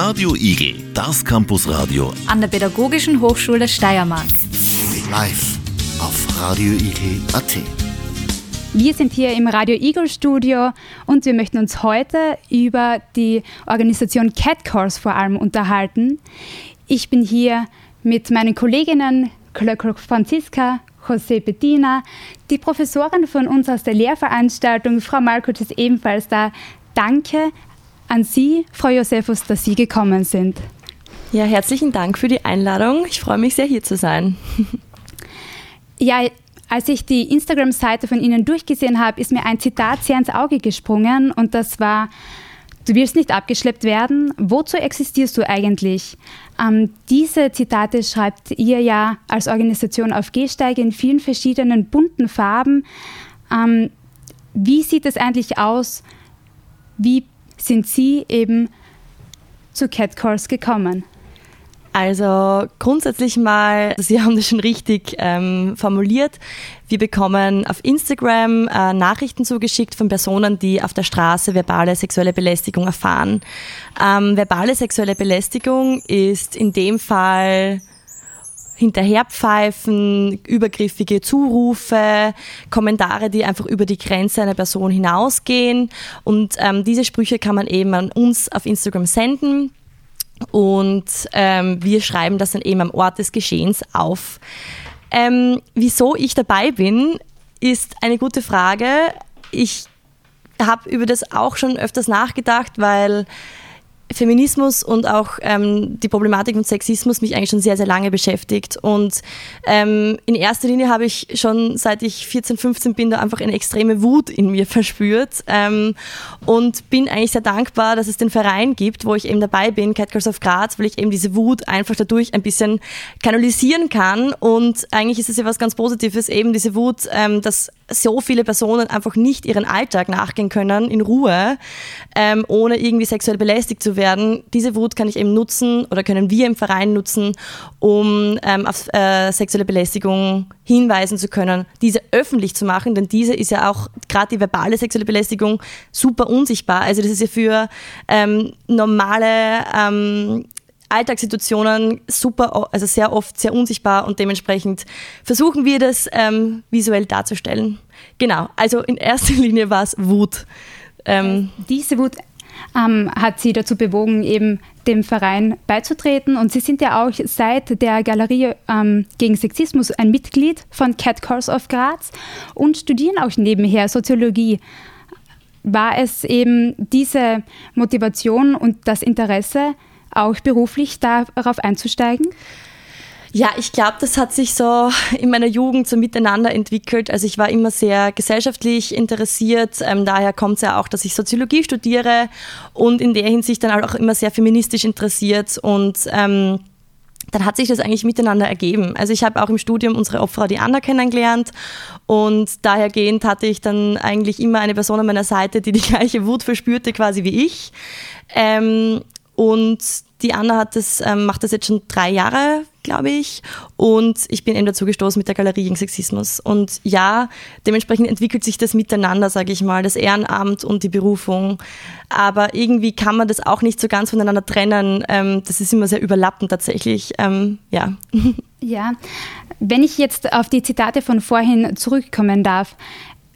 Radio Igel, das Campusradio an der Pädagogischen Hochschule Steiermark. Live auf radioigel.at. Wir sind hier im Radio Eagle Studio und wir möchten uns heute über die Organisation Cat Course vor allem unterhalten. Ich bin hier mit meinen Kolleginnen Franziska, José Bettina, die Professorin von uns aus der Lehrveranstaltung, Frau Malkut ist ebenfalls da. Danke an Sie, Frau Josephus, dass Sie gekommen sind. Ja, herzlichen Dank für die Einladung. Ich freue mich sehr, hier zu sein. Ja, als ich die Instagram-Seite von Ihnen durchgesehen habe, ist mir ein Zitat sehr ins Auge gesprungen und das war, du willst nicht abgeschleppt werden, wozu existierst du eigentlich? Ähm, diese Zitate schreibt ihr ja als Organisation auf Gehsteige in vielen verschiedenen bunten Farben. Ähm, wie sieht es eigentlich aus? Wie sind Sie eben zu Catcalls gekommen? Also grundsätzlich mal, Sie haben das schon richtig ähm, formuliert. Wir bekommen auf Instagram äh, Nachrichten zugeschickt von Personen, die auf der Straße verbale sexuelle Belästigung erfahren. Ähm, verbale sexuelle Belästigung ist in dem Fall Hinterherpfeifen, übergriffige Zurufe, Kommentare, die einfach über die Grenze einer Person hinausgehen. Und ähm, diese Sprüche kann man eben an uns auf Instagram senden. Und ähm, wir schreiben das dann eben am Ort des Geschehens auf. Ähm, wieso ich dabei bin, ist eine gute Frage. Ich habe über das auch schon öfters nachgedacht, weil Feminismus und auch ähm, die Problematik von Sexismus mich eigentlich schon sehr, sehr lange beschäftigt. Und ähm, in erster Linie habe ich schon seit ich 14, 15 bin, da einfach eine extreme Wut in mir verspürt. Ähm, und bin eigentlich sehr dankbar, dass es den Verein gibt, wo ich eben dabei bin, Cat Girls of Graz, weil ich eben diese Wut einfach dadurch ein bisschen kanalisieren kann. Und eigentlich ist es ja was ganz Positives, eben diese Wut, ähm, dass so viele Personen einfach nicht ihren Alltag nachgehen können in Ruhe, ähm, ohne irgendwie sexuell belästigt zu werden. Diese Wut kann ich eben nutzen oder können wir im Verein nutzen, um ähm, auf äh, sexuelle Belästigung hinweisen zu können, diese öffentlich zu machen, denn diese ist ja auch gerade die verbale sexuelle Belästigung super unsichtbar. Also das ist ja für ähm, normale ähm, Alltagssituationen super, also sehr oft sehr unsichtbar und dementsprechend versuchen wir das ähm, visuell darzustellen. Genau, also in erster Linie war es Wut. Ähm, Diese Wut ähm, hat Sie dazu bewogen, eben dem Verein beizutreten. Und Sie sind ja auch seit der Galerie ähm, gegen Sexismus ein Mitglied von Cat Course of Graz und studieren auch nebenher Soziologie. War es eben diese Motivation und das Interesse, auch beruflich darauf einzusteigen? Ja, ich glaube, das hat sich so in meiner Jugend so miteinander entwickelt. Also ich war immer sehr gesellschaftlich interessiert. Ähm, daher kommt es ja auch, dass ich Soziologie studiere und in der Hinsicht dann auch immer sehr feministisch interessiert und ähm, dann hat sich das eigentlich miteinander ergeben. Also ich habe auch im Studium unsere Opfer, die Anna kennengelernt und dahergehend hatte ich dann eigentlich immer eine Person an meiner Seite, die die gleiche Wut verspürte quasi wie ich. Ähm, und die Anna hat das, ähm, macht das jetzt schon drei Jahre, glaube ich. Und ich bin eben dazu gestoßen mit der Galerie gegen Sexismus. Und ja, dementsprechend entwickelt sich das miteinander, sage ich mal, das Ehrenamt und die Berufung. Aber irgendwie kann man das auch nicht so ganz voneinander trennen. Ähm, das ist immer sehr überlappend tatsächlich. Ähm, ja. Ja, wenn ich jetzt auf die Zitate von vorhin zurückkommen darf.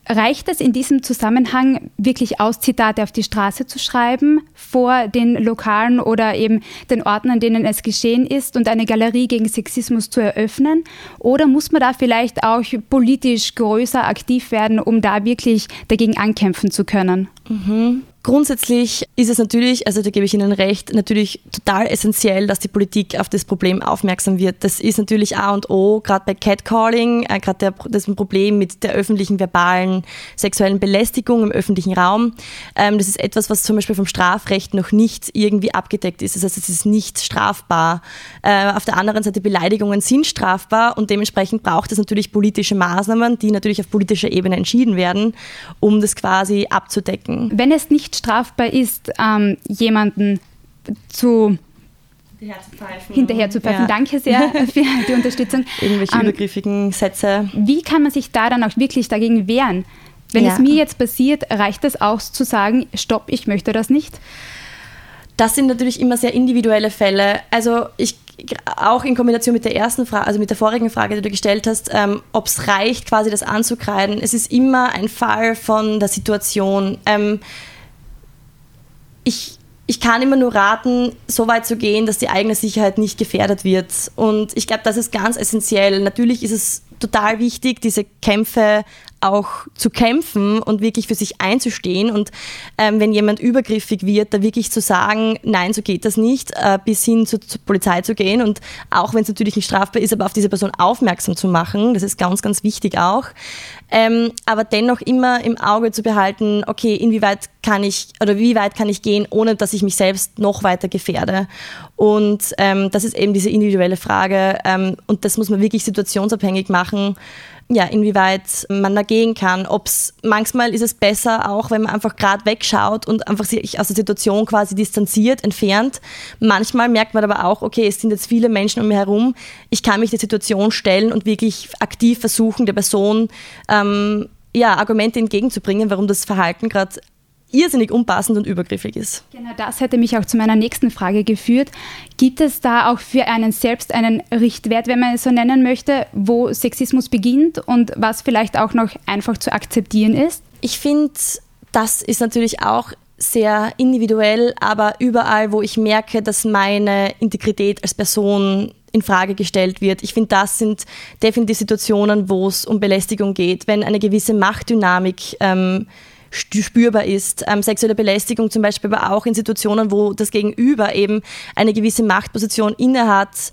Reicht es in diesem Zusammenhang wirklich aus, Zitate auf die Straße zu schreiben, vor den Lokalen oder eben den Orten, an denen es geschehen ist und eine Galerie gegen Sexismus zu eröffnen? Oder muss man da vielleicht auch politisch größer aktiv werden, um da wirklich dagegen ankämpfen zu können? Mhm. Grundsätzlich ist es natürlich, also da gebe ich Ihnen recht, natürlich total essentiell, dass die Politik auf das Problem aufmerksam wird. Das ist natürlich A und O, gerade bei Catcalling, äh, gerade das Problem mit der öffentlichen verbalen sexuellen Belästigung im öffentlichen Raum. Ähm, das ist etwas, was zum Beispiel vom Strafrecht noch nicht irgendwie abgedeckt ist. Das heißt, es ist nicht strafbar. Äh, auf der anderen Seite, Beleidigungen sind strafbar und dementsprechend braucht es natürlich politische Maßnahmen, die natürlich auf politischer Ebene entschieden werden, um das quasi abzudecken. Wenn es nicht nicht strafbar ist, ähm, jemanden zu hinterher zu pfeifen. Ja. Danke sehr für die Unterstützung. Irgendwelche ähm, übergriffigen Sätze. Wie kann man sich da dann auch wirklich dagegen wehren? Wenn ja. es mir jetzt passiert, reicht es auch zu sagen, stopp, ich möchte das nicht? Das sind natürlich immer sehr individuelle Fälle. Also ich auch in Kombination mit der ersten Frage, also mit der vorigen Frage, die du gestellt hast, ähm, ob es reicht, quasi das anzukreiden. Es ist immer ein Fall von der Situation. Ähm, ich, ich kann immer nur raten, so weit zu gehen, dass die eigene Sicherheit nicht gefährdet wird. Und ich glaube, das ist ganz essentiell. Natürlich ist es total wichtig, diese Kämpfe auch zu kämpfen und wirklich für sich einzustehen und ähm, wenn jemand übergriffig wird, da wirklich zu sagen, nein, so geht das nicht, äh, bis hin zu, zur Polizei zu gehen und auch wenn es natürlich nicht strafbar ist, aber auf diese Person aufmerksam zu machen, das ist ganz, ganz wichtig auch. Ähm, aber dennoch immer im Auge zu behalten, okay, inwieweit kann ich oder wie weit kann ich gehen, ohne dass ich mich selbst noch weiter gefährde. Und ähm, das ist eben diese individuelle Frage ähm, und das muss man wirklich situationsabhängig machen ja, inwieweit man dagegen kann. Ob's, manchmal ist es besser auch, wenn man einfach gerade wegschaut und einfach sich aus der Situation quasi distanziert, entfernt. Manchmal merkt man aber auch, okay, es sind jetzt viele Menschen um mich herum, ich kann mich der Situation stellen und wirklich aktiv versuchen, der Person ähm, ja, Argumente entgegenzubringen, warum das Verhalten gerade irrsinnig unpassend und übergriffig ist. Genau, das hätte mich auch zu meiner nächsten Frage geführt. Gibt es da auch für einen selbst einen Richtwert, wenn man es so nennen möchte, wo Sexismus beginnt und was vielleicht auch noch einfach zu akzeptieren ist? Ich finde, das ist natürlich auch sehr individuell, aber überall, wo ich merke, dass meine Integrität als Person in Frage gestellt wird. Ich finde, das sind definitiv Situationen, wo es um Belästigung geht, wenn eine gewisse Machtdynamik ähm, spürbar ist. Ähm, sexuelle Belästigung zum Beispiel, aber auch in Situationen, wo das Gegenüber eben eine gewisse Machtposition innehat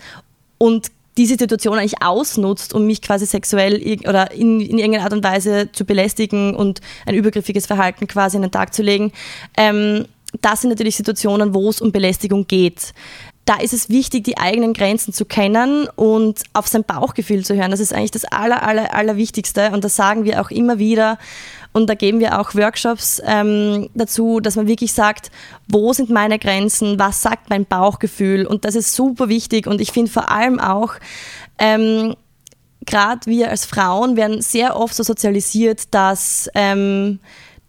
und diese Situation eigentlich ausnutzt, um mich quasi sexuell oder in, in irgendeiner Art und Weise zu belästigen und ein übergriffiges Verhalten quasi an den Tag zu legen. Ähm, das sind natürlich Situationen, wo es um Belästigung geht da ist es wichtig, die eigenen Grenzen zu kennen und auf sein Bauchgefühl zu hören. Das ist eigentlich das Aller, Aller, Allerwichtigste und das sagen wir auch immer wieder. Und da geben wir auch Workshops ähm, dazu, dass man wirklich sagt, wo sind meine Grenzen, was sagt mein Bauchgefühl. Und das ist super wichtig. Und ich finde vor allem auch, ähm, gerade wir als Frauen werden sehr oft so sozialisiert, dass ähm,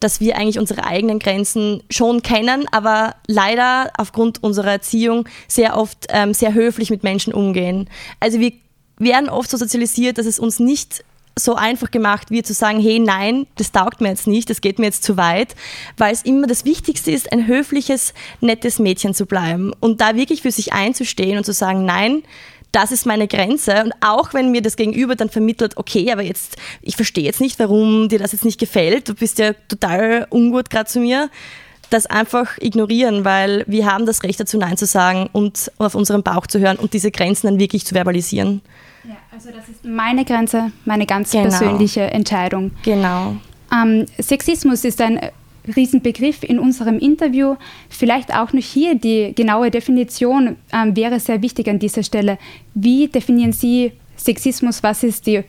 dass wir eigentlich unsere eigenen Grenzen schon kennen, aber leider aufgrund unserer Erziehung sehr oft ähm, sehr höflich mit Menschen umgehen. Also wir werden oft so sozialisiert, dass es uns nicht so einfach gemacht wird zu sagen, hey, nein, das taugt mir jetzt nicht, das geht mir jetzt zu weit, weil es immer das Wichtigste ist, ein höfliches, nettes Mädchen zu bleiben und da wirklich für sich einzustehen und zu sagen, nein, das ist meine Grenze. Und auch wenn mir das Gegenüber dann vermittelt, okay, aber jetzt, ich verstehe jetzt nicht, warum dir das jetzt nicht gefällt, du bist ja total ungut gerade zu mir, das einfach ignorieren, weil wir haben das Recht dazu, Nein zu sagen und auf unseren Bauch zu hören und diese Grenzen dann wirklich zu verbalisieren. Ja, also das ist meine Grenze, meine ganz genau. persönliche Entscheidung. Genau. Ähm, Sexismus ist ein Riesenbegriff in unserem Interview. Vielleicht auch noch hier die genaue Definition ähm, wäre sehr wichtig an dieser Stelle. Wie definieren Sie Sexismus? Was ist die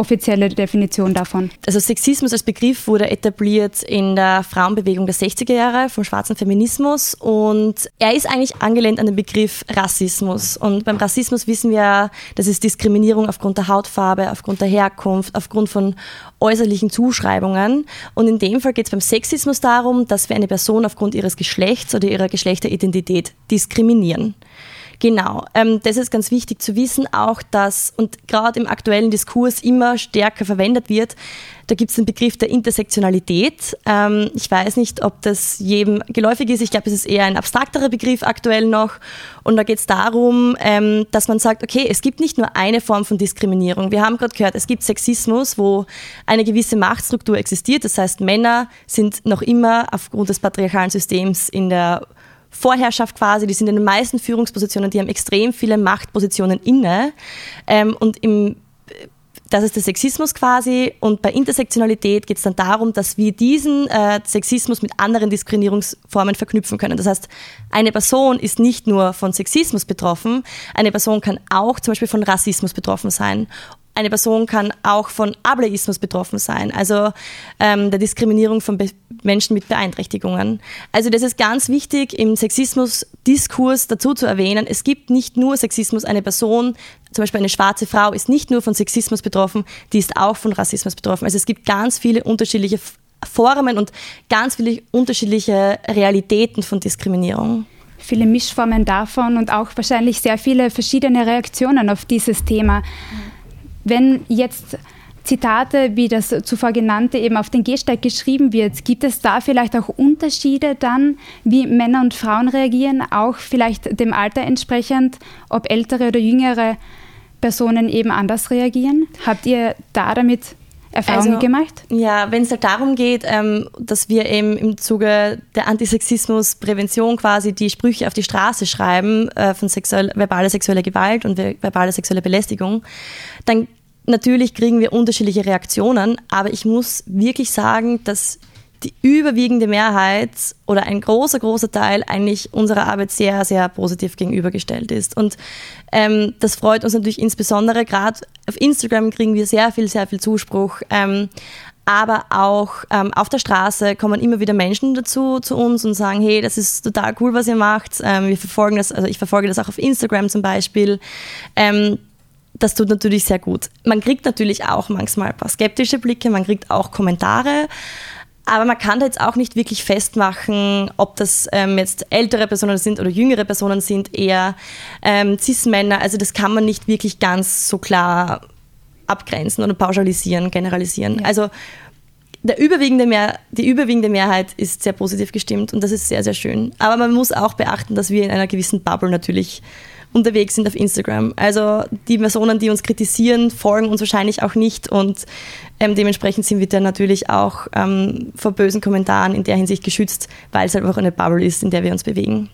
offizielle Definition davon? Also Sexismus als Begriff wurde etabliert in der Frauenbewegung der 60er Jahre vom schwarzen Feminismus und er ist eigentlich angelehnt an den Begriff Rassismus. Und beim Rassismus wissen wir, das ist Diskriminierung aufgrund der Hautfarbe, aufgrund der Herkunft, aufgrund von äußerlichen Zuschreibungen. Und in dem Fall geht es beim Sexismus darum, dass wir eine Person aufgrund ihres Geschlechts oder ihrer Geschlechteridentität diskriminieren. Genau, ähm, das ist ganz wichtig zu wissen, auch dass, und gerade im aktuellen Diskurs immer stärker verwendet wird, da gibt es den Begriff der Intersektionalität. Ähm, ich weiß nicht, ob das jedem geläufig ist. Ich glaube, es ist eher ein abstrakterer Begriff aktuell noch. Und da geht es darum, ähm, dass man sagt, okay, es gibt nicht nur eine Form von Diskriminierung. Wir haben gerade gehört, es gibt Sexismus, wo eine gewisse Machtstruktur existiert. Das heißt, Männer sind noch immer aufgrund des patriarchalen Systems in der Vorherrschaft quasi, die sind in den meisten Führungspositionen, die haben extrem viele Machtpositionen inne. Ähm, und im, das ist der Sexismus quasi. Und bei Intersektionalität geht es dann darum, dass wir diesen äh, Sexismus mit anderen Diskriminierungsformen verknüpfen können. Das heißt, eine Person ist nicht nur von Sexismus betroffen, eine Person kann auch zum Beispiel von Rassismus betroffen sein eine Person kann auch von Ableismus betroffen sein, also ähm, der Diskriminierung von Be Menschen mit Beeinträchtigungen. Also das ist ganz wichtig im Sexismus-Diskurs dazu zu erwähnen. Es gibt nicht nur Sexismus, eine Person, zum Beispiel eine schwarze Frau ist nicht nur von Sexismus betroffen, die ist auch von Rassismus betroffen. Also es gibt ganz viele unterschiedliche Formen und ganz viele unterschiedliche Realitäten von Diskriminierung. Viele Mischformen davon und auch wahrscheinlich sehr viele verschiedene Reaktionen auf dieses Thema. Wenn jetzt Zitate wie das zuvor genannte eben auf den Gehsteig geschrieben wird, gibt es da vielleicht auch Unterschiede dann, wie Männer und Frauen reagieren, auch vielleicht dem Alter entsprechend, ob ältere oder jüngere Personen eben anders reagieren? Habt ihr da damit Erfahrungen also, gemacht? Ja, wenn es halt darum geht, ähm, dass wir eben im Zuge der Antisexismusprävention quasi die Sprüche auf die Straße schreiben äh, von sexuell, verbaler sexueller Gewalt und verbaler sexueller Belästigung, dann natürlich kriegen wir unterschiedliche Reaktionen, aber ich muss wirklich sagen, dass die überwiegende Mehrheit oder ein großer, großer Teil eigentlich unserer Arbeit sehr, sehr positiv gegenübergestellt ist. Und ähm, das freut uns natürlich insbesondere. Gerade auf Instagram kriegen wir sehr viel, sehr viel Zuspruch. Ähm, aber auch ähm, auf der Straße kommen immer wieder Menschen dazu zu uns und sagen, hey, das ist total cool, was ihr macht. Ähm, wir verfolgen das, also ich verfolge das auch auf Instagram zum Beispiel. Ähm, das tut natürlich sehr gut. Man kriegt natürlich auch manchmal ein paar skeptische Blicke, man kriegt auch Kommentare. Aber man kann da jetzt auch nicht wirklich festmachen, ob das ähm, jetzt ältere Personen sind oder jüngere Personen sind, eher ähm, Cis-Männer. Also das kann man nicht wirklich ganz so klar abgrenzen oder pauschalisieren, generalisieren. Ja. Also der überwiegende Mehr, die überwiegende Mehrheit ist sehr positiv gestimmt und das ist sehr, sehr schön. Aber man muss auch beachten, dass wir in einer gewissen Bubble natürlich unterwegs sind auf Instagram. Also die Personen, die uns kritisieren, folgen uns wahrscheinlich auch nicht und ähm, dementsprechend sind wir dann natürlich auch ähm, vor bösen Kommentaren in der Hinsicht geschützt, weil es halt einfach eine Bubble ist, in der wir uns bewegen.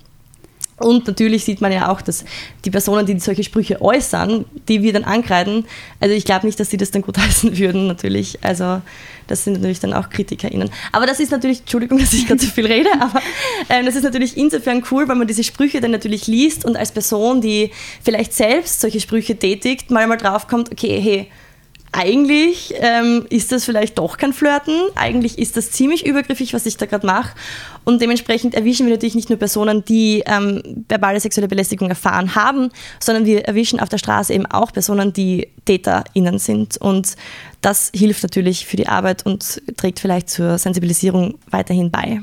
Und natürlich sieht man ja auch, dass die Personen, die solche Sprüche äußern, die wir dann ankreiden, also ich glaube nicht, dass sie das dann gut heißen würden, natürlich. Also das sind natürlich dann auch KritikerInnen. Aber das ist natürlich, Entschuldigung, dass ich gerade zu viel rede, aber ähm, das ist natürlich insofern cool, weil man diese Sprüche dann natürlich liest und als Person, die vielleicht selbst solche Sprüche tätigt, mal mal draufkommt, okay, hey, eigentlich ähm, ist das vielleicht doch kein Flirten, eigentlich ist das ziemlich übergriffig, was ich da gerade mache. Und dementsprechend erwischen wir natürlich nicht nur Personen, die ähm, verbale sexuelle Belästigung erfahren haben, sondern wir erwischen auf der Straße eben auch Personen, die TäterInnen sind. Und das hilft natürlich für die Arbeit und trägt vielleicht zur Sensibilisierung weiterhin bei.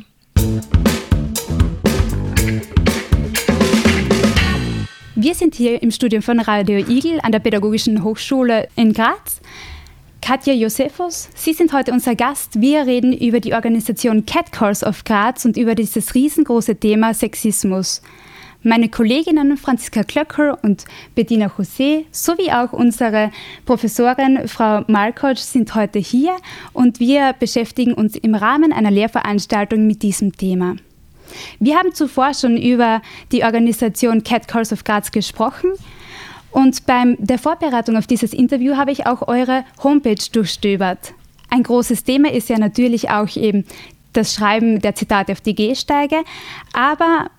Wir sind hier im Studium von Radio Igel an der Pädagogischen Hochschule in Graz. Katja Josephus, Sie sind heute unser Gast. Wir reden über die Organisation Cat Calls of Graz und über dieses riesengroße Thema Sexismus. Meine Kolleginnen Franziska Klöcker und Bettina José sowie auch unsere Professorin Frau Markoc sind heute hier und wir beschäftigen uns im Rahmen einer Lehrveranstaltung mit diesem Thema. Wir haben zuvor schon über die Organisation Cat Calls of Graz gesprochen. Und bei der Vorbereitung auf dieses Interview habe ich auch eure Homepage durchstöbert. Ein großes Thema ist ja natürlich auch eben das Schreiben der Zitate auf die Gehsteige, aber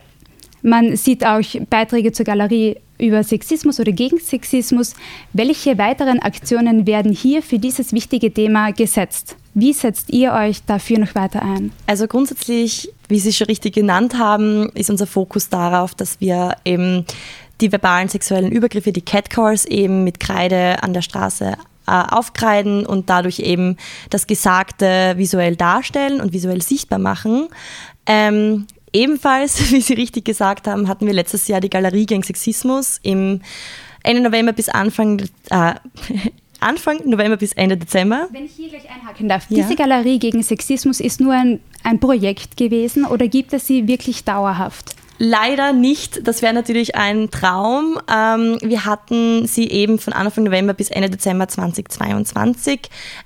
man sieht auch Beiträge zur Galerie über Sexismus oder gegen Sexismus. Welche weiteren Aktionen werden hier für dieses wichtige Thema gesetzt? Wie setzt ihr euch dafür noch weiter ein? Also grundsätzlich, wie Sie schon richtig genannt haben, ist unser Fokus darauf, dass wir eben die verbalen sexuellen Übergriffe, die Catcalls eben mit Kreide an der Straße äh, aufkreiden und dadurch eben das Gesagte visuell darstellen und visuell sichtbar machen. Ähm, ebenfalls, wie Sie richtig gesagt haben, hatten wir letztes Jahr die Galerie gegen Sexismus im Ende November bis Anfang, äh, Anfang November bis Ende Dezember. Wenn ich hier gleich einhaken darf, ja. diese Galerie gegen Sexismus ist nur ein, ein Projekt gewesen oder gibt es sie wirklich dauerhaft? Leider nicht. Das wäre natürlich ein Traum. Ähm, wir hatten sie eben von Anfang November bis Ende Dezember 2022.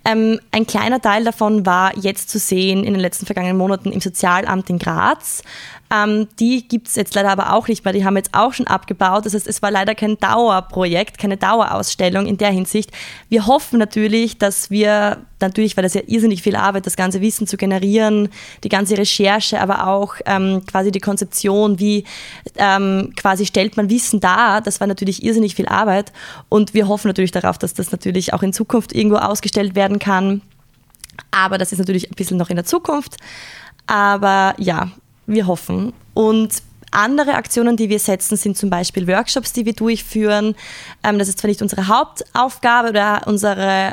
Ähm, ein kleiner Teil davon war jetzt zu sehen in den letzten vergangenen Monaten im Sozialamt in Graz. Ähm, die gibt es jetzt leider aber auch nicht mehr. Die haben jetzt auch schon abgebaut. Das heißt, es war leider kein Dauerprojekt, keine Dauerausstellung in der Hinsicht. Wir hoffen natürlich, dass wir, natürlich, weil das ja irrsinnig viel Arbeit, das ganze Wissen zu generieren, die ganze Recherche, aber auch ähm, quasi die Konzeption, wie ähm, quasi stellt man Wissen dar, das war natürlich irrsinnig viel Arbeit. Und wir hoffen natürlich darauf, dass das natürlich auch in Zukunft irgendwo ausgestellt werden kann. Aber das ist natürlich ein bisschen noch in der Zukunft. Aber ja, wir hoffen. Und andere Aktionen, die wir setzen, sind zum Beispiel Workshops, die wir durchführen. Ähm, das ist zwar nicht unsere Hauptaufgabe oder unsere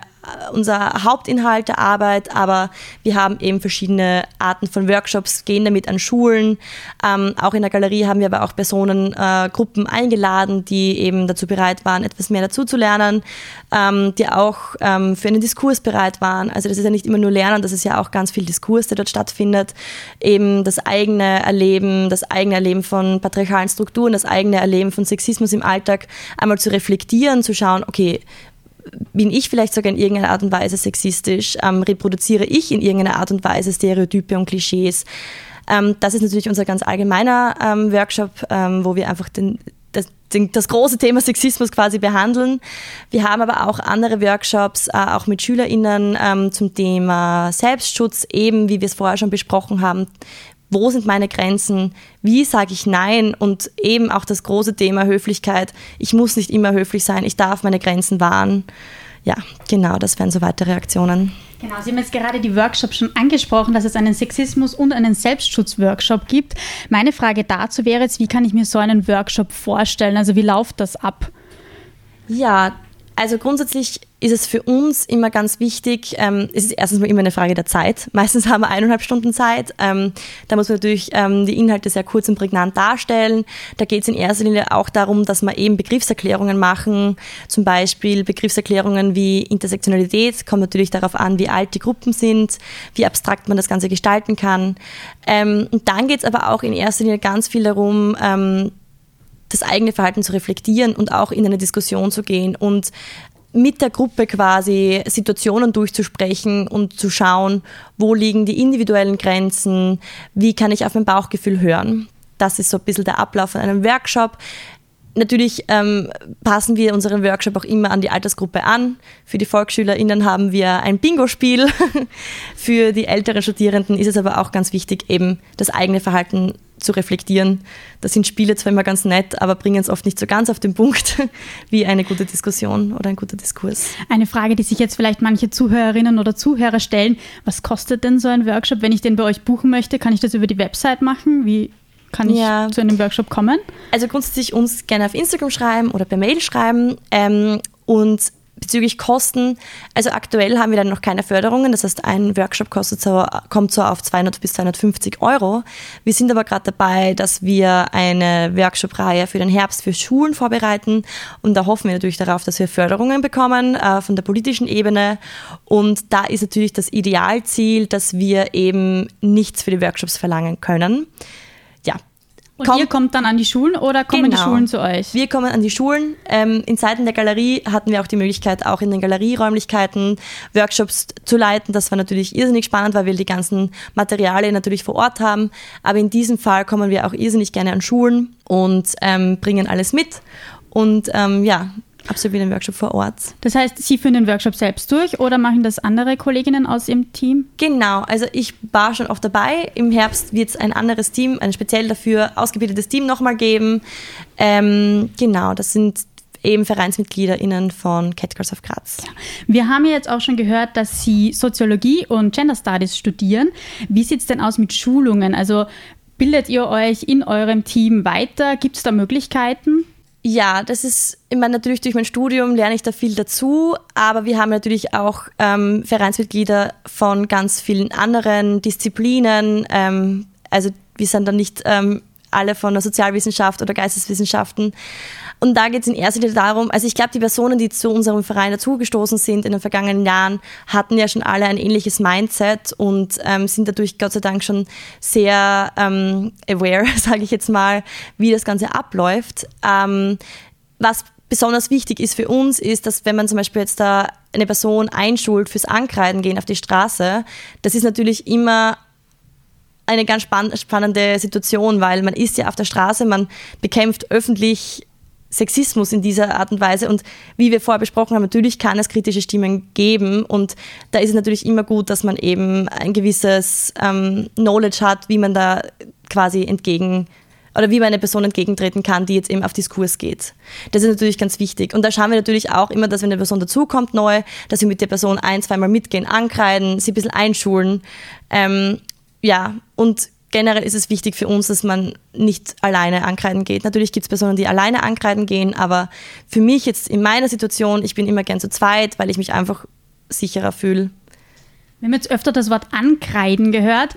unser Hauptinhalt der Arbeit, aber wir haben eben verschiedene Arten von Workshops, gehen damit an Schulen. Ähm, auch in der Galerie haben wir aber auch Personengruppen äh, eingeladen, die eben dazu bereit waren, etwas mehr dazu zu lernen, ähm, die auch ähm, für einen Diskurs bereit waren. Also das ist ja nicht immer nur Lernen, das ist ja auch ganz viel Diskurs, der dort stattfindet. Eben das eigene Erleben, das eigene Erleben von patriarchalen Strukturen, das eigene Erleben von Sexismus im Alltag einmal zu reflektieren, zu schauen, okay, bin ich vielleicht sogar in irgendeiner Art und Weise sexistisch? Ähm, reproduziere ich in irgendeiner Art und Weise Stereotype und Klischees? Ähm, das ist natürlich unser ganz allgemeiner ähm, Workshop, ähm, wo wir einfach den, das, den, das, große Thema Sexismus quasi behandeln. Wir haben aber auch andere Workshops, äh, auch mit SchülerInnen ähm, zum Thema Selbstschutz, eben wie wir es vorher schon besprochen haben, wo sind meine Grenzen, wie sage ich Nein und eben auch das große Thema Höflichkeit. Ich muss nicht immer höflich sein, ich darf meine Grenzen wahren. Ja, genau, das wären so weitere Aktionen. Genau, Sie haben jetzt gerade die Workshops schon angesprochen, dass es einen Sexismus- und einen Selbstschutzworkshop gibt. Meine Frage dazu wäre jetzt, wie kann ich mir so einen Workshop vorstellen? Also wie läuft das ab? Ja, also grundsätzlich ist es für uns immer ganz wichtig, ähm, es ist erstens mal immer eine Frage der Zeit. Meistens haben wir eineinhalb Stunden Zeit. Ähm, da muss man natürlich ähm, die Inhalte sehr kurz und prägnant darstellen. Da geht es in erster Linie auch darum, dass wir eben Begriffserklärungen machen. Zum Beispiel Begriffserklärungen wie Intersektionalität, kommt natürlich darauf an, wie alt die Gruppen sind, wie abstrakt man das Ganze gestalten kann. Ähm, und dann geht es aber auch in erster Linie ganz viel darum, ähm, das eigene Verhalten zu reflektieren und auch in eine Diskussion zu gehen und mit der Gruppe quasi Situationen durchzusprechen und zu schauen, wo liegen die individuellen Grenzen, wie kann ich auf mein Bauchgefühl hören. Das ist so ein bisschen der Ablauf von einem Workshop. Natürlich ähm, passen wir unseren Workshop auch immer an die Altersgruppe an. Für die VolksschülerInnen haben wir ein Bingo-Spiel. Für die älteren Studierenden ist es aber auch ganz wichtig, eben das eigene Verhalten zu reflektieren. Da sind Spiele zwar immer ganz nett, aber bringen es oft nicht so ganz auf den Punkt wie eine gute Diskussion oder ein guter Diskurs. Eine Frage, die sich jetzt vielleicht manche Zuhörerinnen oder Zuhörer stellen: Was kostet denn so ein Workshop? Wenn ich den bei euch buchen möchte, kann ich das über die Website machen? Wie kann ich ja. zu einem Workshop kommen? Also grundsätzlich uns gerne auf Instagram schreiben oder per Mail schreiben. Ähm, und bezüglich Kosten, also aktuell haben wir dann noch keine Förderungen, das heißt ein Workshop kostet so, kommt so auf 200 bis 250 Euro. Wir sind aber gerade dabei, dass wir eine Workshop-Reihe für den Herbst für Schulen vorbereiten und da hoffen wir natürlich darauf, dass wir Förderungen bekommen äh, von der politischen Ebene und da ist natürlich das Idealziel, dass wir eben nichts für die Workshops verlangen können. Und kommt, ihr kommt dann an die Schulen oder kommen genau. die Schulen zu euch? Wir kommen an die Schulen. Ähm, in Zeiten der Galerie hatten wir auch die Möglichkeit, auch in den Galerieräumlichkeiten Workshops zu leiten. Das war natürlich irrsinnig spannend, weil wir die ganzen Materialien natürlich vor Ort haben. Aber in diesem Fall kommen wir auch irrsinnig gerne an Schulen und ähm, bringen alles mit. Und ähm, ja, absolvieren den Workshop vor Ort. Das heißt, Sie führen den Workshop selbst durch oder machen das andere Kolleginnen aus Ihrem Team? Genau, also ich war schon oft dabei. Im Herbst wird es ein anderes Team, ein speziell dafür ausgebildetes Team nochmal geben. Ähm, genau, das sind eben VereinsmitgliederInnen von Catgirls of Graz. Wir haben jetzt auch schon gehört, dass Sie Soziologie und Gender Studies studieren. Wie sieht es denn aus mit Schulungen? Also bildet ihr euch in eurem Team weiter? Gibt es da Möglichkeiten? Ja, das ist, ich meine, natürlich durch mein Studium lerne ich da viel dazu, aber wir haben natürlich auch ähm, Vereinsmitglieder von ganz vielen anderen Disziplinen. Ähm, also wir sind dann nicht ähm, alle von der Sozialwissenschaft oder Geisteswissenschaften. Und da geht es in erster Linie darum, also ich glaube, die Personen, die zu unserem Verein dazugestoßen sind in den vergangenen Jahren, hatten ja schon alle ein ähnliches Mindset und ähm, sind dadurch Gott sei Dank schon sehr ähm, aware, sage ich jetzt mal, wie das Ganze abläuft. Ähm, was besonders wichtig ist für uns, ist, dass wenn man zum Beispiel jetzt da eine Person einschult fürs Ankreiden gehen auf die Straße, das ist natürlich immer eine ganz spannende Situation, weil man ist ja auf der Straße, man bekämpft öffentlich Sexismus in dieser Art und Weise. Und wie wir vorher besprochen haben, natürlich kann es kritische Stimmen geben. Und da ist es natürlich immer gut, dass man eben ein gewisses ähm, Knowledge hat, wie man da quasi entgegen oder wie man einer Person entgegentreten kann, die jetzt eben auf Diskurs geht. Das ist natürlich ganz wichtig. Und da schauen wir natürlich auch immer, dass wenn eine Person dazukommt neu, dass wir mit der Person ein, zweimal mitgehen, ankreiden, sie ein bisschen einschulen. Ähm, ja, und generell ist es wichtig für uns, dass man nicht alleine ankreiden geht. Natürlich gibt es Personen, die alleine ankreiden gehen, aber für mich jetzt in meiner Situation, ich bin immer gern zu zweit, weil ich mich einfach sicherer fühle. Wir haben jetzt öfter das Wort ankreiden gehört.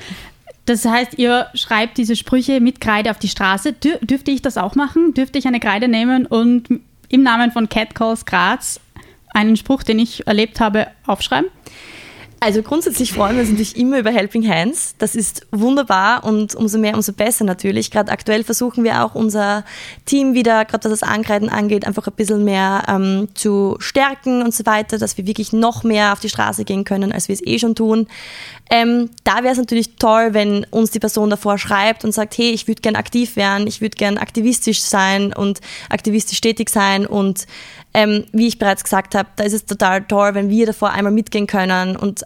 Das heißt, ihr schreibt diese Sprüche mit Kreide auf die Straße. Dür dürfte ich das auch machen? Dürfte ich eine Kreide nehmen und im Namen von Catcalls Graz einen Spruch, den ich erlebt habe, aufschreiben? Also grundsätzlich freuen wir uns natürlich immer über Helping Hands. Das ist wunderbar und umso mehr, umso besser natürlich. Gerade aktuell versuchen wir auch unser Team wieder, gerade was das Angreifen angeht, einfach ein bisschen mehr ähm, zu stärken und so weiter, dass wir wirklich noch mehr auf die Straße gehen können, als wir es eh schon tun. Ähm, da wäre es natürlich toll, wenn uns die Person davor schreibt und sagt, hey, ich würde gern aktiv werden, ich würde gern aktivistisch sein und aktivistisch tätig sein und ähm, wie ich bereits gesagt habe, da ist es total toll, wenn wir davor einmal mitgehen können. Und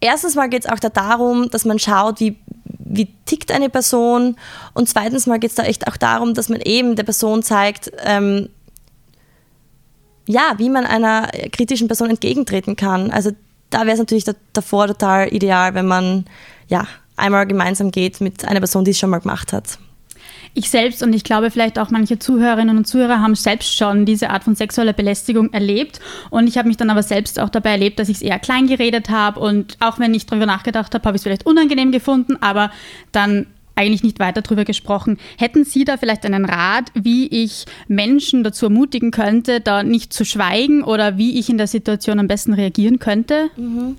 erstens mal geht es auch da darum, dass man schaut, wie, wie tickt eine Person. Und zweitens mal geht es da echt auch darum, dass man eben der Person zeigt, ähm, ja, wie man einer kritischen Person entgegentreten kann. Also da wäre es natürlich da, davor total ideal, wenn man ja einmal gemeinsam geht mit einer Person, die es schon mal gemacht hat ich selbst und ich glaube vielleicht auch manche Zuhörerinnen und Zuhörer haben selbst schon diese Art von sexueller Belästigung erlebt. Und ich habe mich dann aber selbst auch dabei erlebt, dass ich es eher klein geredet habe. Und auch wenn ich darüber nachgedacht habe, habe ich es vielleicht unangenehm gefunden, aber dann eigentlich nicht weiter darüber gesprochen. Hätten Sie da vielleicht einen Rat, wie ich Menschen dazu ermutigen könnte, da nicht zu schweigen oder wie ich in der Situation am besten reagieren könnte? Mhm.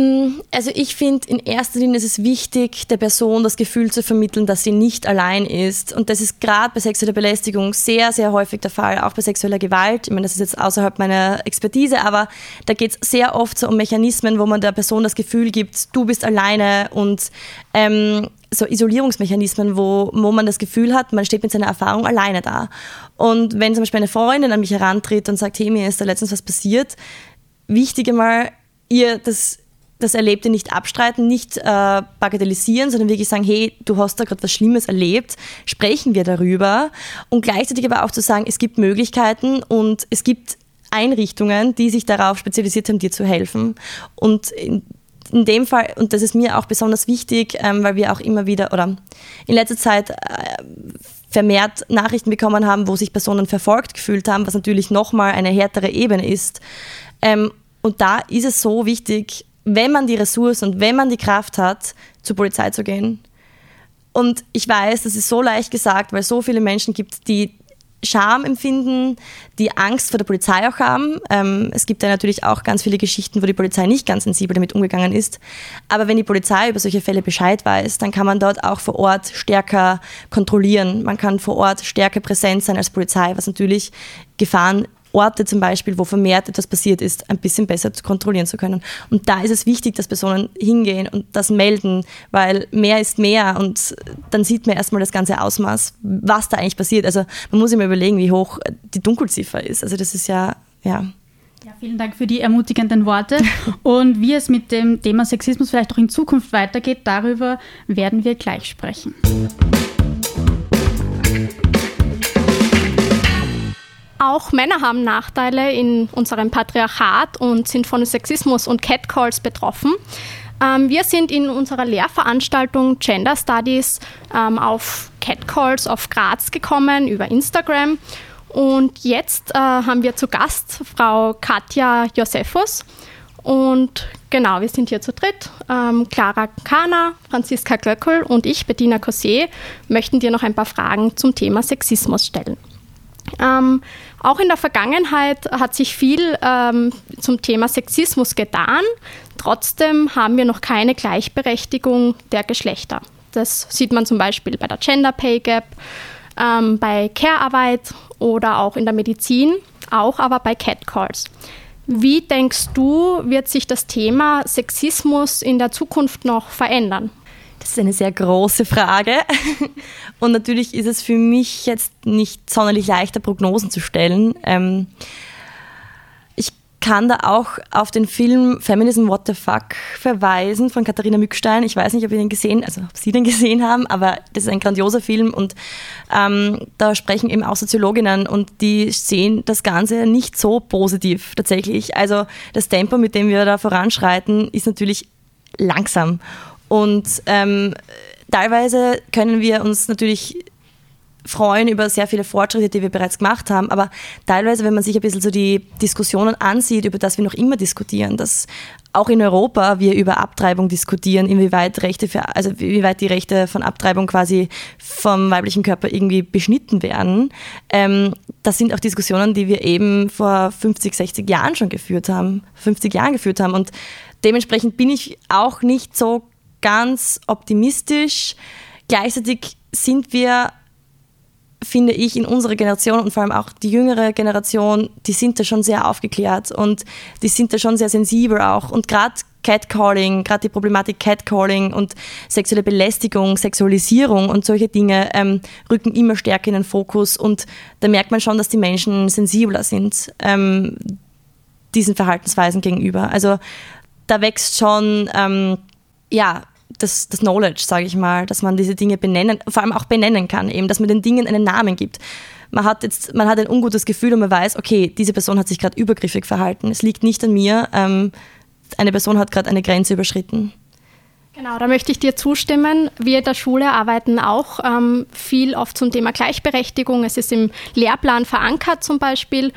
Mm, also ich finde, in erster Linie ist es wichtig, der Person das Gefühl zu vermitteln, dass sie nicht allein ist. Und das ist gerade bei sexueller Belästigung sehr, sehr häufig der Fall, auch bei sexueller Gewalt. Ich meine, das ist jetzt außerhalb meiner Expertise, aber da geht es sehr oft so um Mechanismen, wo man der Person das Gefühl gibt, du bist alleine und ähm, so Isolierungsmechanismen, wo, wo man das Gefühl hat, man steht mit seiner Erfahrung alleine da. Und wenn zum Beispiel eine Freundin an mich herantritt und sagt, hey, mir ist da letztens was passiert, wichtig einmal, ihr das das Erlebte nicht abstreiten, nicht äh, bagatellisieren, sondern wirklich sagen, hey, du hast da gerade was Schlimmes erlebt, sprechen wir darüber und gleichzeitig aber auch zu sagen, es gibt Möglichkeiten und es gibt Einrichtungen, die sich darauf spezialisiert haben, dir zu helfen. Und in, in dem Fall, und das ist mir auch besonders wichtig, ähm, weil wir auch immer wieder oder in letzter Zeit äh, vermehrt Nachrichten bekommen haben, wo sich Personen verfolgt gefühlt haben, was natürlich nochmal eine härtere Ebene ist. Ähm, und da ist es so wichtig, wenn man die Ressourcen und wenn man die Kraft hat, zur Polizei zu gehen. Und ich weiß, das ist so leicht gesagt, weil es so viele Menschen gibt, die Scham empfinden, die Angst vor der Polizei auch haben. Ähm, es gibt ja natürlich auch ganz viele Geschichten, wo die Polizei nicht ganz sensibel damit umgegangen ist. Aber wenn die Polizei über solche Fälle Bescheid weiß, dann kann man dort auch vor Ort stärker kontrollieren. Man kann vor Ort stärker präsent sein als Polizei, was natürlich Gefahren Orte zum Beispiel, wo vermehrt etwas passiert ist, ein bisschen besser kontrollieren zu können. Und da ist es wichtig, dass Personen hingehen und das melden, weil mehr ist mehr und dann sieht man erstmal das ganze Ausmaß, was da eigentlich passiert. Also man muss immer überlegen, wie hoch die Dunkelziffer ist. Also das ist ja, ja. Ja, vielen Dank für die ermutigenden Worte. Und wie es mit dem Thema Sexismus vielleicht auch in Zukunft weitergeht, darüber werden wir gleich sprechen. Auch Männer haben Nachteile in unserem Patriarchat und sind von Sexismus und Catcalls betroffen. Ähm, wir sind in unserer Lehrveranstaltung Gender Studies ähm, auf Catcalls auf Graz gekommen über Instagram. Und jetzt äh, haben wir zu Gast Frau Katja Josephus. Und genau, wir sind hier zu dritt. Ähm, Clara Kahner, Franziska Glöckel und ich, Bettina Cosset, möchten dir noch ein paar Fragen zum Thema Sexismus stellen. Ähm, auch in der Vergangenheit hat sich viel ähm, zum Thema Sexismus getan. Trotzdem haben wir noch keine Gleichberechtigung der Geschlechter. Das sieht man zum Beispiel bei der Gender Pay Gap, ähm, bei Care-Arbeit oder auch in der Medizin, auch aber bei Catcalls. Wie denkst du, wird sich das Thema Sexismus in der Zukunft noch verändern? Ist eine sehr große Frage. Und natürlich ist es für mich jetzt nicht sonderlich leichter, Prognosen zu stellen. Ähm, ich kann da auch auf den Film Feminism What the Fuck verweisen von Katharina Mückstein. Ich weiß nicht, ob ihr den gesehen, also ob Sie den gesehen haben, aber das ist ein grandioser Film und ähm, da sprechen eben auch Soziologinnen und die sehen das Ganze nicht so positiv tatsächlich. Also das Tempo, mit dem wir da voranschreiten, ist natürlich langsam. Und ähm, teilweise können wir uns natürlich freuen über sehr viele Fortschritte, die wir bereits gemacht haben. Aber teilweise, wenn man sich ein bisschen so die Diskussionen ansieht, über das wir noch immer diskutieren, dass auch in Europa wir über Abtreibung diskutieren, inwieweit Rechte für, also inwieweit die Rechte von Abtreibung quasi vom weiblichen Körper irgendwie beschnitten werden. Ähm, das sind auch Diskussionen, die wir eben vor 50, 60 Jahren schon geführt haben, 50 Jahren geführt haben. Und dementsprechend bin ich auch nicht so ganz optimistisch. Gleichzeitig sind wir finde ich, in unserer Generation und vor allem auch die jüngere Generation, die sind da schon sehr aufgeklärt und die sind da schon sehr sensibel auch. Und gerade Catcalling, gerade die Problematik Catcalling und sexuelle Belästigung, Sexualisierung und solche Dinge ähm, rücken immer stärker in den Fokus und da merkt man schon, dass die Menschen sensibler sind ähm, diesen Verhaltensweisen gegenüber. Also da wächst schon ähm, ja, das, das Knowledge, sage ich mal, dass man diese Dinge benennen, vor allem auch benennen kann, eben, dass man den Dingen einen Namen gibt. Man hat jetzt, man hat ein ungutes Gefühl und man weiß, okay, diese Person hat sich gerade übergriffig verhalten. Es liegt nicht an mir. Ähm, eine Person hat gerade eine Grenze überschritten. Genau, da möchte ich dir zustimmen. Wir in der Schule arbeiten auch ähm, viel oft zum Thema Gleichberechtigung. Es ist im Lehrplan verankert zum Beispiel.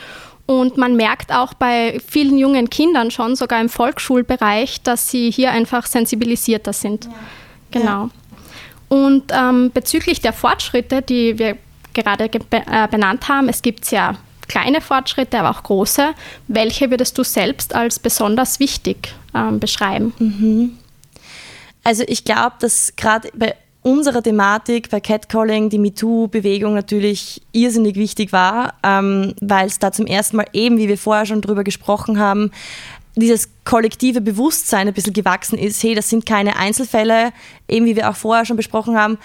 Und man merkt auch bei vielen jungen Kindern schon, sogar im Volksschulbereich, dass sie hier einfach sensibilisierter sind. Ja. Genau. Ja. Und ähm, bezüglich der Fortschritte, die wir gerade äh, benannt haben, es gibt sehr kleine Fortschritte, aber auch große. Welche würdest du selbst als besonders wichtig ähm, beschreiben? Mhm. Also ich glaube, dass gerade bei unserer Thematik bei Catcalling die MeToo-Bewegung natürlich irrsinnig wichtig war, ähm, weil es da zum ersten Mal eben, wie wir vorher schon drüber gesprochen haben, dieses kollektive Bewusstsein ein bisschen gewachsen ist, hey, das sind keine Einzelfälle, eben wie wir auch vorher schon besprochen haben,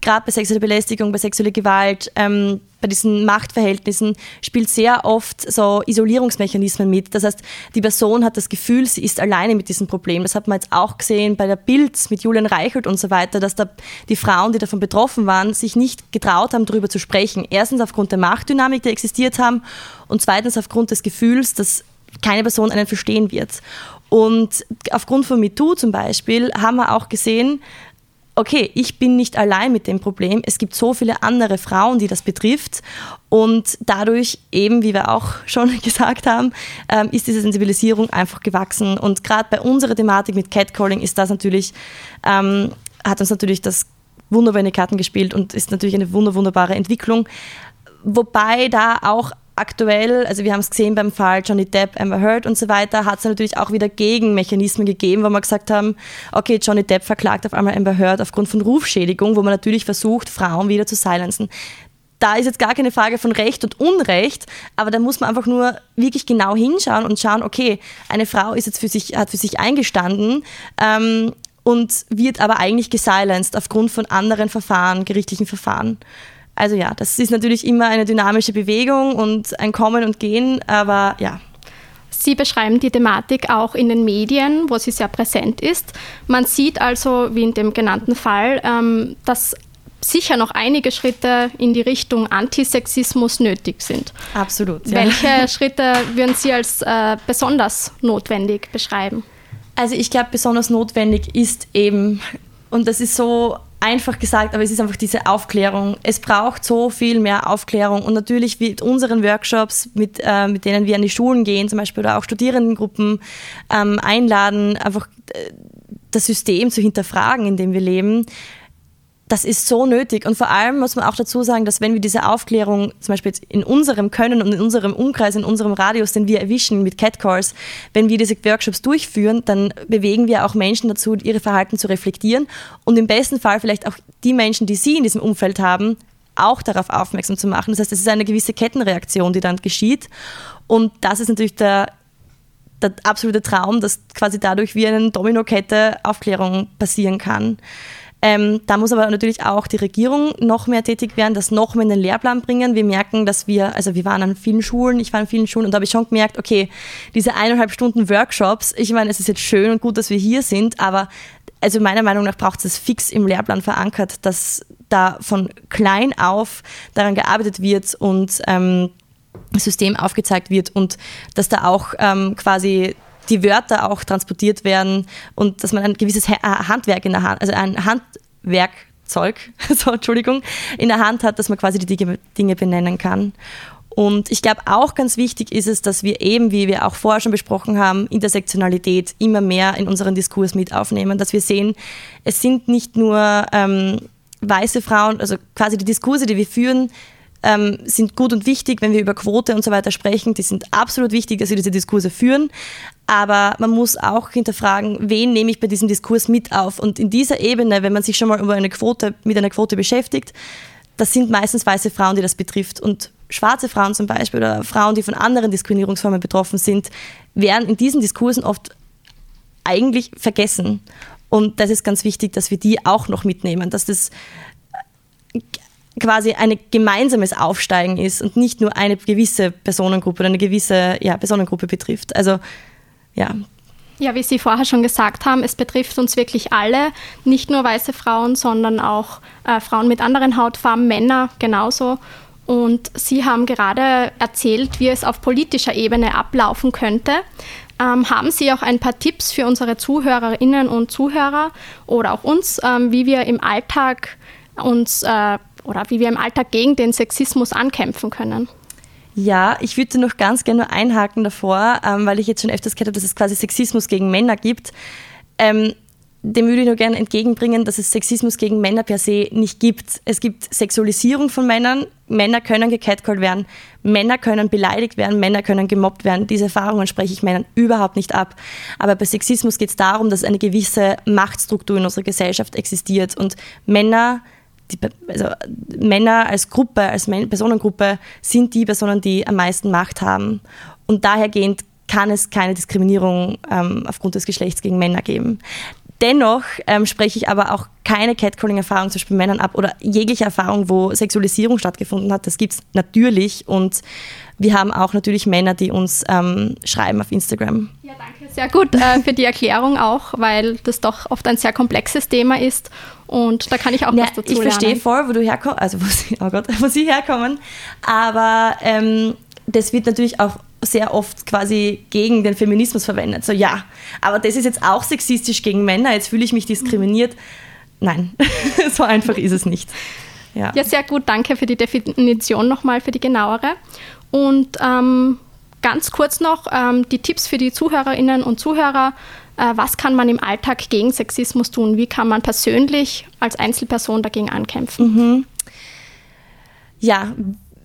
gerade bei sexueller Belästigung, bei sexueller Gewalt, ähm, bei diesen Machtverhältnissen spielt sehr oft so Isolierungsmechanismen mit. Das heißt, die Person hat das Gefühl, sie ist alleine mit diesem Problem. Das hat man jetzt auch gesehen bei der Bild mit Julian Reichelt und so weiter, dass da die Frauen, die davon betroffen waren, sich nicht getraut haben, darüber zu sprechen. Erstens aufgrund der Machtdynamik, die existiert haben und zweitens aufgrund des Gefühls, dass keine Person einen verstehen wird. Und aufgrund von MeToo zum Beispiel haben wir auch gesehen, okay, ich bin nicht allein mit dem Problem. Es gibt so viele andere Frauen, die das betrifft. Und dadurch eben, wie wir auch schon gesagt haben, ähm, ist diese Sensibilisierung einfach gewachsen. Und gerade bei unserer Thematik mit Catcalling ist das natürlich, ähm, hat uns natürlich das wunderbar in die Karten gespielt und ist natürlich eine wunderbare Entwicklung. Wobei da auch aktuell, also wir haben es gesehen beim Fall Johnny Depp, Amber Heard und so weiter, hat es natürlich auch wieder Gegenmechanismen gegeben, wo wir gesagt haben, okay, Johnny Depp verklagt auf einmal Amber Heard aufgrund von Rufschädigung, wo man natürlich versucht, Frauen wieder zu silenzen. Da ist jetzt gar keine Frage von Recht und Unrecht, aber da muss man einfach nur wirklich genau hinschauen und schauen, okay, eine Frau ist jetzt für sich, hat für sich eingestanden ähm, und wird aber eigentlich gesilenced aufgrund von anderen Verfahren, gerichtlichen Verfahren. Also ja, das ist natürlich immer eine dynamische Bewegung und ein Kommen und Gehen, aber ja. Sie beschreiben die Thematik auch in den Medien, wo sie sehr präsent ist. Man sieht also, wie in dem genannten Fall, ähm, dass sicher noch einige Schritte in die Richtung Antisexismus nötig sind. Absolut. Ja. Welche Schritte würden Sie als äh, besonders notwendig beschreiben? Also ich glaube, besonders notwendig ist eben, und das ist so einfach gesagt, aber es ist einfach diese Aufklärung. Es braucht so viel mehr Aufklärung und natürlich mit unseren Workshops, mit, äh, mit denen wir an die Schulen gehen, zum Beispiel oder auch Studierendengruppen ähm, einladen, einfach äh, das System zu hinterfragen, in dem wir leben das ist so nötig. Und vor allem muss man auch dazu sagen, dass wenn wir diese Aufklärung zum Beispiel in unserem Können und in unserem Umkreis, in unserem Radius, den wir erwischen mit Catcalls, wenn wir diese Workshops durchführen, dann bewegen wir auch Menschen dazu, ihre Verhalten zu reflektieren und im besten Fall vielleicht auch die Menschen, die sie in diesem Umfeld haben, auch darauf aufmerksam zu machen. Das heißt, es ist eine gewisse Kettenreaktion, die dann geschieht. Und das ist natürlich der, der absolute Traum, dass quasi dadurch wie eine Dominokette Aufklärung passieren kann. Ähm, da muss aber natürlich auch die Regierung noch mehr tätig werden, das noch mehr in den Lehrplan bringen. Wir merken, dass wir, also wir waren an vielen Schulen, ich war an vielen Schulen und da habe ich schon gemerkt, okay, diese eineinhalb Stunden Workshops, ich meine, es ist jetzt schön und gut, dass wir hier sind, aber also meiner Meinung nach braucht es fix im Lehrplan verankert, dass da von klein auf daran gearbeitet wird und ähm, System aufgezeigt wird und dass da auch ähm, quasi die Wörter auch transportiert werden und dass man ein gewisses Handwerk in der Hand, also ein Handwerk Werkzeug, so, Entschuldigung, in der Hand hat, dass man quasi die Dinge benennen kann. Und ich glaube, auch ganz wichtig ist es, dass wir eben, wie wir auch vorher schon besprochen haben, Intersektionalität immer mehr in unseren Diskurs mit aufnehmen, dass wir sehen, es sind nicht nur ähm, weiße Frauen, also quasi die Diskurse, die wir führen, ähm, sind gut und wichtig, wenn wir über Quote und so weiter sprechen. Die sind absolut wichtig, dass wir diese Diskurse führen. Aber man muss auch hinterfragen, wen nehme ich bei diesem Diskurs mit auf? Und in dieser Ebene, wenn man sich schon mal über eine Quote, mit einer Quote beschäftigt, das sind meistens weiße Frauen, die das betrifft. Und schwarze Frauen zum Beispiel oder Frauen, die von anderen Diskriminierungsformen betroffen sind, werden in diesen Diskursen oft eigentlich vergessen. Und das ist ganz wichtig, dass wir die auch noch mitnehmen, dass das quasi ein gemeinsames Aufsteigen ist und nicht nur eine gewisse Personengruppe oder eine gewisse ja, Personengruppe betrifft. Also ja. Ja, wie Sie vorher schon gesagt haben, es betrifft uns wirklich alle, nicht nur weiße Frauen, sondern auch äh, Frauen mit anderen Hautfarben, Männer genauso. Und Sie haben gerade erzählt, wie es auf politischer Ebene ablaufen könnte. Ähm, haben Sie auch ein paar Tipps für unsere Zuhörerinnen und Zuhörer oder auch uns, ähm, wie wir im Alltag uns äh, oder wie wir im Alltag gegen den Sexismus ankämpfen können? Ja, ich würde noch ganz gerne einhaken davor, ähm, weil ich jetzt schon öfters gehört habe, dass es quasi Sexismus gegen Männer gibt. Ähm, dem würde ich nur gerne entgegenbringen, dass es Sexismus gegen Männer per se nicht gibt. Es gibt Sexualisierung von Männern. Männer können gecatcalled werden. Männer können beleidigt werden. Männer können gemobbt werden. Diese Erfahrungen spreche ich Männern überhaupt nicht ab. Aber bei Sexismus geht es darum, dass eine gewisse Machtstruktur in unserer Gesellschaft existiert und Männer die, also Männer als Gruppe, als Personengruppe sind die Personen, die am meisten Macht haben. Und dahergehend kann es keine Diskriminierung ähm, aufgrund des Geschlechts gegen Männer geben. Dennoch ähm, spreche ich aber auch keine Catcalling-Erfahrung zwischen Männern ab oder jegliche Erfahrung, wo Sexualisierung stattgefunden hat. Das gibt es natürlich und wir haben auch natürlich Männer, die uns ähm, schreiben auf Instagram. Ja, danke. Sehr gut äh, für die Erklärung auch, weil das doch oft ein sehr komplexes Thema ist und da kann ich auch ja, was dazu Ich verstehe voll, wo du herkommst, also wo sie, oh Gott, wo sie herkommen, aber ähm, das wird natürlich auch sehr oft quasi gegen den Feminismus verwendet. So, ja, aber das ist jetzt auch sexistisch gegen Männer, jetzt fühle ich mich diskriminiert. Nein, so einfach ist es nicht. Ja. ja, sehr gut. Danke für die Definition nochmal, für die genauere. Und ähm, ganz kurz noch ähm, die Tipps für die Zuhörerinnen und Zuhörer. Äh, was kann man im Alltag gegen Sexismus tun? Wie kann man persönlich als Einzelperson dagegen ankämpfen? Mhm. Ja,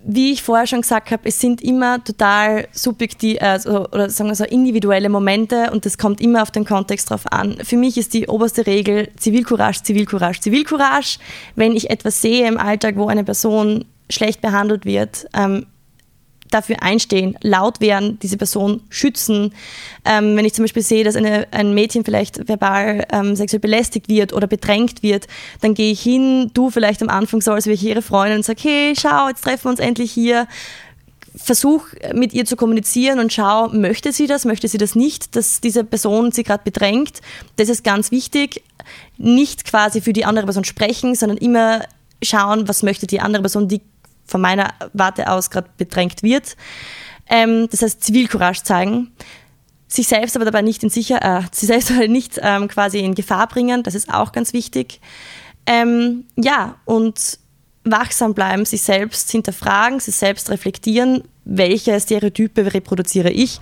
wie ich vorher schon gesagt habe, es sind immer total subjektiv also, oder sagen wir so individuelle Momente und das kommt immer auf den Kontext drauf an. Für mich ist die oberste Regel Zivilcourage, Zivilcourage, Zivilcourage. Wenn ich etwas sehe im Alltag, wo eine Person schlecht behandelt wird, ähm, dafür einstehen, laut werden, diese Person schützen. Ähm, wenn ich zum Beispiel sehe, dass eine, ein Mädchen vielleicht verbal ähm, sexuell belästigt wird oder bedrängt wird, dann gehe ich hin, du vielleicht am Anfang so, als wäre ich ihre Freundin und sage, hey, schau, jetzt treffen wir uns endlich hier. Versuch mit ihr zu kommunizieren und schau, möchte sie das, möchte sie das nicht, dass diese Person sie gerade bedrängt. Das ist ganz wichtig. Nicht quasi für die andere Person sprechen, sondern immer schauen, was möchte die andere Person, die von meiner Warte aus gerade bedrängt wird. Ähm, das heißt, Zivilcourage zeigen, sich selbst aber dabei nicht in sicher, äh, sich selbst aber nicht ähm, quasi in Gefahr bringen, das ist auch ganz wichtig. Ähm, ja, und wachsam bleiben, sich selbst hinterfragen, sich selbst reflektieren, welche Stereotype reproduziere ich.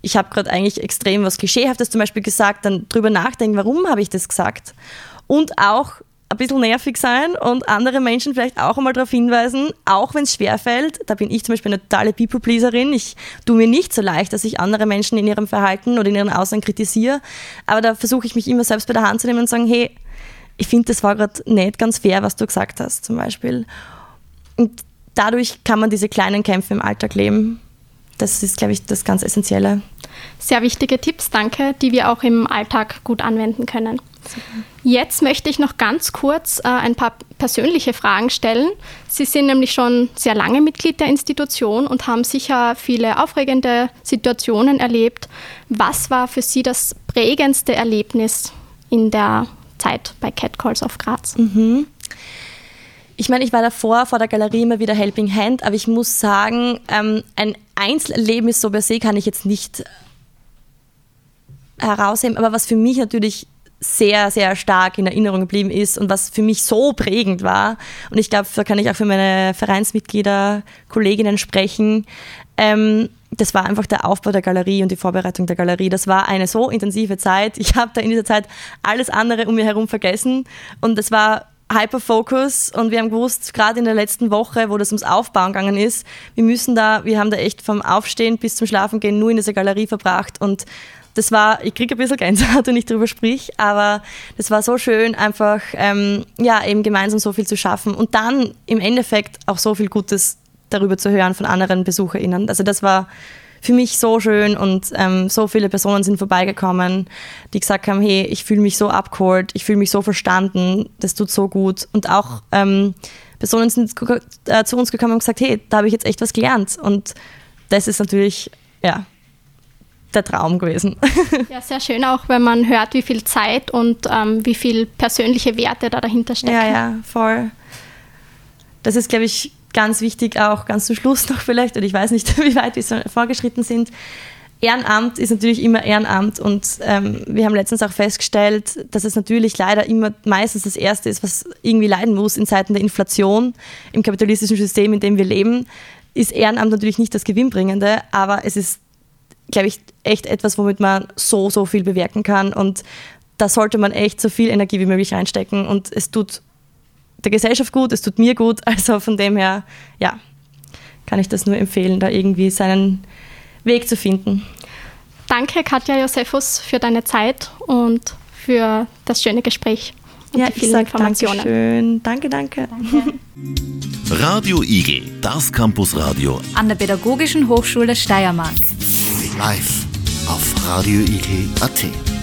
Ich habe gerade eigentlich extrem was Klischeehaftes zum Beispiel gesagt, dann drüber nachdenken, warum habe ich das gesagt. Und auch ein bisschen nervig sein und andere Menschen vielleicht auch einmal darauf hinweisen, auch wenn es schwerfällt, da bin ich zum Beispiel eine totale People-Pleaserin, ich tue mir nicht so leicht, dass ich andere Menschen in ihrem Verhalten oder in ihren Aussagen kritisiere, aber da versuche ich mich immer selbst bei der Hand zu nehmen und sagen, hey, ich finde, das war gerade nicht ganz fair, was du gesagt hast zum Beispiel. Und dadurch kann man diese kleinen Kämpfe im Alltag leben. Das ist, glaube ich, das ganz Essentielle. Sehr wichtige Tipps, danke, die wir auch im Alltag gut anwenden können. Jetzt möchte ich noch ganz kurz äh, ein paar persönliche Fragen stellen. Sie sind nämlich schon sehr lange Mitglied der Institution und haben sicher viele aufregende Situationen erlebt. Was war für Sie das prägendste Erlebnis in der Zeit bei Catcalls auf Graz? Mhm. Ich meine, ich war davor vor der Galerie immer wieder Helping Hand, aber ich muss sagen, ähm, ein Einzelerlebnis so per se kann ich jetzt nicht herausheben. Aber was für mich natürlich sehr, sehr stark in Erinnerung geblieben ist und was für mich so prägend war. Und ich glaube, da kann ich auch für meine Vereinsmitglieder, Kolleginnen sprechen. Ähm, das war einfach der Aufbau der Galerie und die Vorbereitung der Galerie. Das war eine so intensive Zeit. Ich habe da in dieser Zeit alles andere um mir herum vergessen und es war Hyperfocus und wir haben gewusst, gerade in der letzten Woche, wo das ums Aufbauen gegangen ist, wir müssen da, wir haben da echt vom Aufstehen bis zum Schlafengehen nur in dieser Galerie verbracht und das war, ich kriege ein bisschen Gänsehaut, wenn ich darüber sprich, aber das war so schön, einfach ähm, ja eben gemeinsam so viel zu schaffen und dann im Endeffekt auch so viel Gutes darüber zu hören von anderen BesucherInnen. Also das war für mich so schön und ähm, so viele Personen sind vorbeigekommen, die gesagt haben, hey, ich fühle mich so abgeholt, ich fühle mich so verstanden, das tut so gut. Und auch ähm, Personen sind äh, zu uns gekommen und gesagt, hey, da habe ich jetzt echt was gelernt. Und das ist natürlich, ja, der Traum gewesen. Ja, sehr schön auch, wenn man hört, wie viel Zeit und ähm, wie viel persönliche Werte da dahinter stecken. Ja, ja, voll. Das ist, glaube ich, ganz wichtig, auch ganz zum Schluss noch vielleicht, und ich weiß nicht, wie weit wir vorgeschritten sind. Ehrenamt ist natürlich immer Ehrenamt und ähm, wir haben letztens auch festgestellt, dass es natürlich leider immer meistens das Erste ist, was irgendwie leiden muss in Zeiten der Inflation im kapitalistischen System, in dem wir leben, ist Ehrenamt natürlich nicht das Gewinnbringende, aber es ist glaube ich, echt etwas, womit man so, so viel bewirken kann. Und da sollte man echt so viel Energie wie möglich reinstecken. Und es tut der Gesellschaft gut, es tut mir gut. Also von dem her, ja, kann ich das nur empfehlen, da irgendwie seinen Weg zu finden. Danke, Katja Josephus, für deine Zeit und für das schöne Gespräch und ja, die vielen Informationen. Schön. Danke, danke. danke. Radio Igel, das Campusradio an der Pädagogischen Hochschule Steiermark live auf radioigel.at.